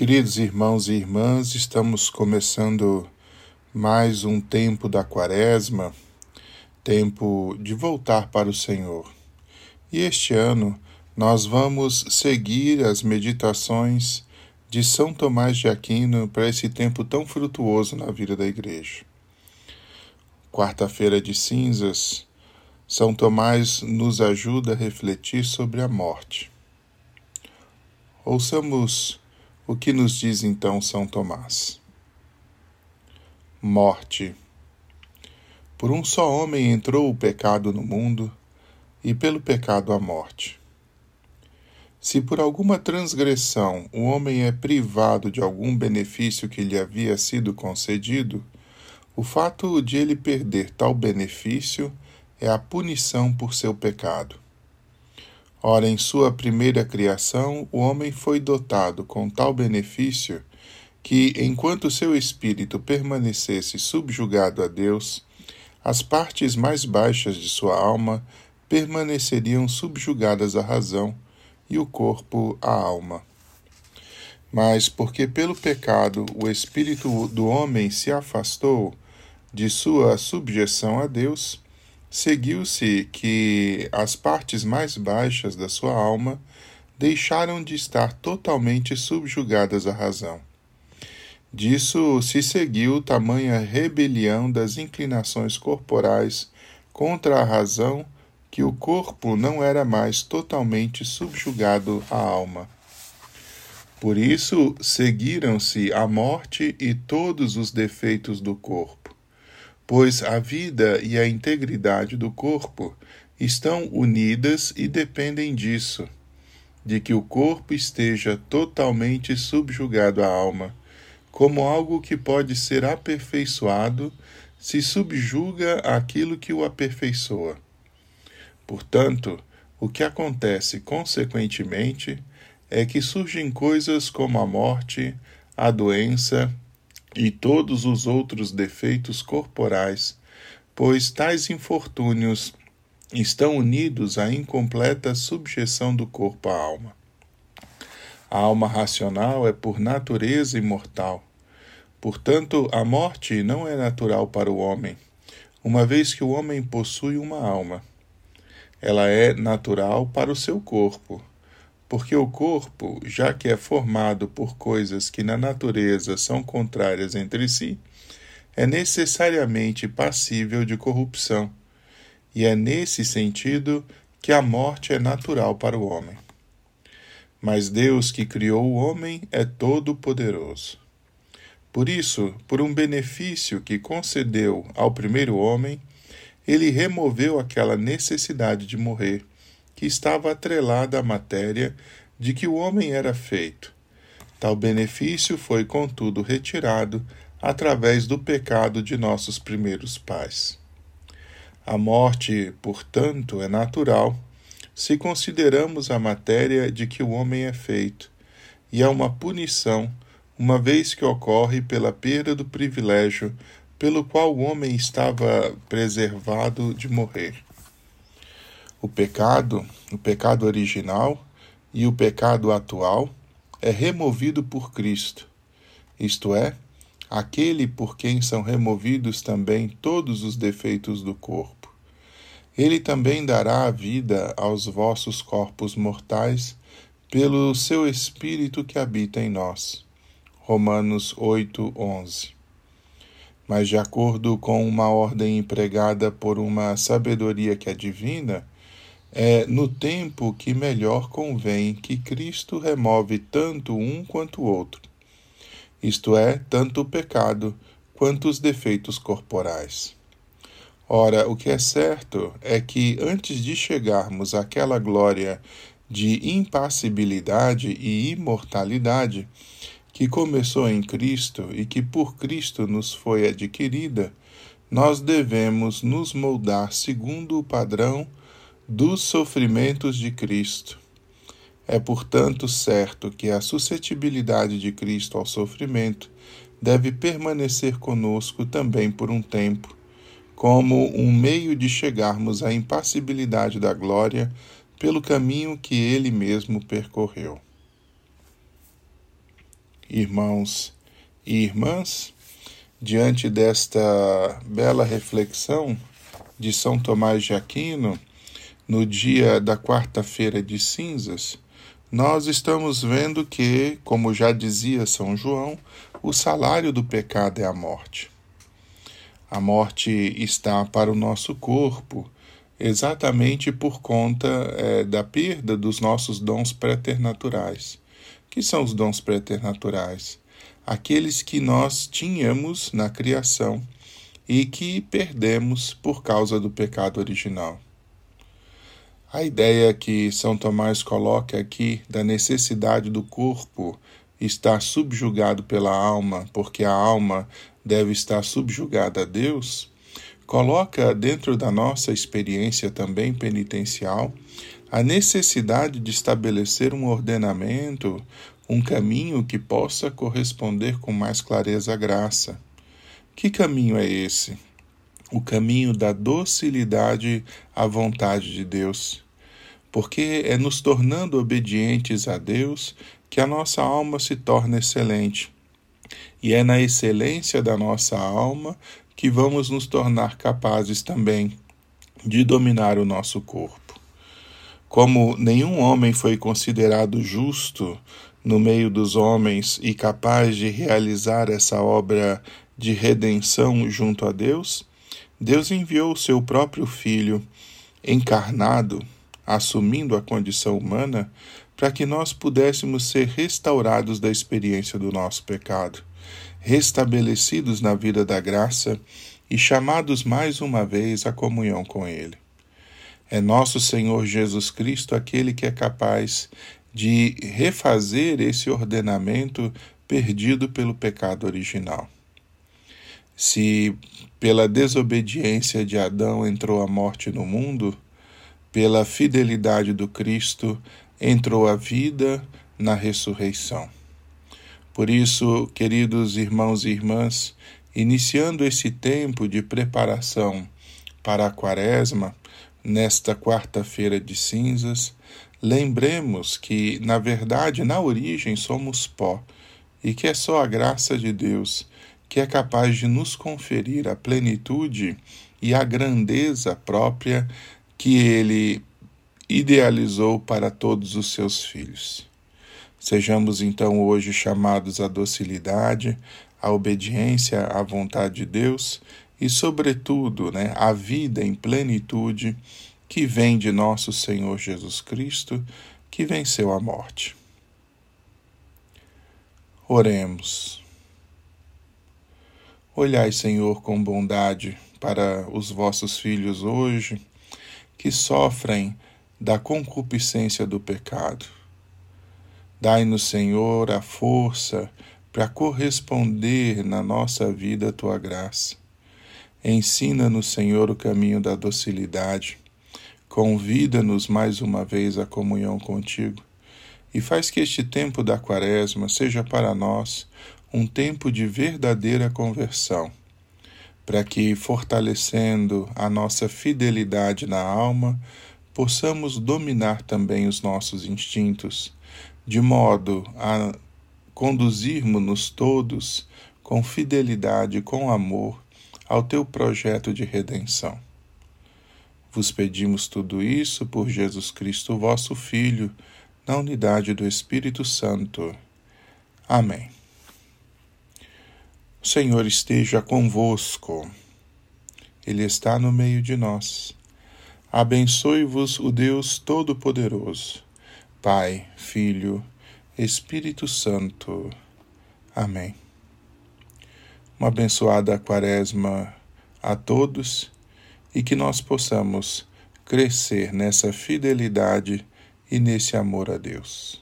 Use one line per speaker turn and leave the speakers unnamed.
Queridos irmãos e irmãs, estamos começando mais um tempo da Quaresma, tempo de voltar para o Senhor. E este ano nós vamos seguir as meditações de São Tomás de Aquino para esse tempo tão frutuoso na vida da Igreja. Quarta-feira de Cinzas, São Tomás nos ajuda a refletir sobre a morte. Ouçamos o que nos diz então São Tomás? Morte. Por um só homem entrou o pecado no mundo, e pelo pecado a morte. Se por alguma transgressão o homem é privado de algum benefício que lhe havia sido concedido, o fato de ele perder tal benefício é a punição por seu pecado. Ora, em sua primeira criação, o homem foi dotado com tal benefício que, enquanto seu espírito permanecesse subjugado a Deus, as partes mais baixas de sua alma permaneceriam subjugadas à razão e o corpo à alma. Mas porque pelo pecado o espírito do homem se afastou de sua subjeção a Deus, seguiu-se que as partes mais baixas da sua alma deixaram de estar totalmente subjugadas à razão. Disso se seguiu tamanha rebelião das inclinações corporais contra a razão que o corpo não era mais totalmente subjugado à alma. Por isso seguiram-se a morte e todos os defeitos do corpo pois a vida e a integridade do corpo estão unidas e dependem disso, de que o corpo esteja totalmente subjugado à alma, como algo que pode ser aperfeiçoado se subjuga aquilo que o aperfeiçoa. Portanto, o que acontece consequentemente é que surgem coisas como a morte, a doença, e todos os outros defeitos corporais, pois tais infortúnios estão unidos à incompleta subjeção do corpo à alma. A alma racional é por natureza imortal. Portanto, a morte não é natural para o homem, uma vez que o homem possui uma alma. Ela é natural para o seu corpo, porque o corpo, já que é formado por coisas que na natureza são contrárias entre si, é necessariamente passível de corrupção, e é nesse sentido que a morte é natural para o homem. Mas Deus que criou o homem é todo-poderoso. Por isso, por um benefício que concedeu ao primeiro homem, ele removeu aquela necessidade de morrer que estava atrelada à matéria de que o homem era feito. Tal benefício foi, contudo, retirado através do pecado de nossos primeiros pais. A morte, portanto, é natural se consideramos a matéria de que o homem é feito, e é uma punição, uma vez que ocorre pela perda do privilégio pelo qual o homem estava preservado de morrer. O pecado, o pecado original e o pecado atual é removido por Cristo, isto é, aquele por quem são removidos também todos os defeitos do corpo. Ele também dará a vida aos vossos corpos mortais pelo seu Espírito que habita em nós. Romanos 8, 11. Mas, de acordo com uma ordem empregada por uma sabedoria que é divina, é no tempo que melhor convém que Cristo remove tanto um quanto o outro, isto é, tanto o pecado quanto os defeitos corporais. Ora, o que é certo é que antes de chegarmos àquela glória de impassibilidade e imortalidade que começou em Cristo e que por Cristo nos foi adquirida, nós devemos nos moldar segundo o padrão dos sofrimentos de Cristo. É, portanto, certo que a suscetibilidade de Cristo ao sofrimento deve permanecer conosco também por um tempo, como um meio de chegarmos à impassibilidade da glória pelo caminho que ele mesmo percorreu. irmãos e irmãs, diante desta bela reflexão de São Tomás de Aquino, no dia da quarta-feira de cinzas, nós estamos vendo que, como já dizia São João, o salário do pecado é a morte. A morte está para o nosso corpo, exatamente por conta é, da perda dos nossos dons preternaturais. Que são os dons preternaturais? Aqueles que nós tínhamos na criação e que perdemos por causa do pecado original. A ideia que São Tomás coloca aqui da necessidade do corpo estar subjugado pela alma, porque a alma deve estar subjugada a Deus, coloca dentro da nossa experiência também penitencial a necessidade de estabelecer um ordenamento, um caminho que possa corresponder com mais clareza à graça. Que caminho é esse? O caminho da docilidade à vontade de Deus. Porque é nos tornando obedientes a Deus que a nossa alma se torna excelente. E é na excelência da nossa alma que vamos nos tornar capazes também de dominar o nosso corpo. Como nenhum homem foi considerado justo no meio dos homens e capaz de realizar essa obra de redenção junto a Deus, Deus enviou o seu próprio Filho, encarnado, assumindo a condição humana, para que nós pudéssemos ser restaurados da experiência do nosso pecado restabelecidos na vida da graça e chamados mais uma vez à comunhão com Ele. É nosso Senhor Jesus Cristo aquele que é capaz de refazer esse ordenamento perdido pelo pecado original. Se pela desobediência de Adão entrou a morte no mundo, pela fidelidade do Cristo entrou a vida na ressurreição. Por isso, queridos irmãos e irmãs, iniciando esse tempo de preparação para a Quaresma, nesta quarta-feira de cinzas, lembremos que, na verdade, na origem somos pó e que é só a graça de Deus que é capaz de nos conferir a plenitude e a grandeza própria que Ele idealizou para todos os seus filhos. Sejamos então hoje chamados à docilidade, à obediência à vontade de Deus e, sobretudo, né, à vida em plenitude que vem de nosso Senhor Jesus Cristo, que venceu a morte. Oremos. Olhai, Senhor, com bondade para os vossos filhos hoje, que sofrem da concupiscência do pecado Dai-nos, Senhor, a força para corresponder na nossa vida a tua graça. Ensina-nos, Senhor, o caminho da docilidade. Convida-nos mais uma vez à comunhão contigo e faz que este tempo da Quaresma seja para nós um tempo de verdadeira conversão, para que, fortalecendo a nossa fidelidade na alma, possamos dominar também os nossos instintos de modo a conduzirmos-nos todos com fidelidade com amor ao teu projeto de redenção. Vos pedimos tudo isso por Jesus Cristo, vosso Filho, na unidade do Espírito Santo. Amém. O Senhor esteja convosco, Ele está no meio de nós. Abençoe-vos o Deus Todo-Poderoso. Pai, Filho, Espírito Santo. Amém. Uma abençoada quaresma a todos e que nós possamos crescer nessa fidelidade e nesse amor a Deus.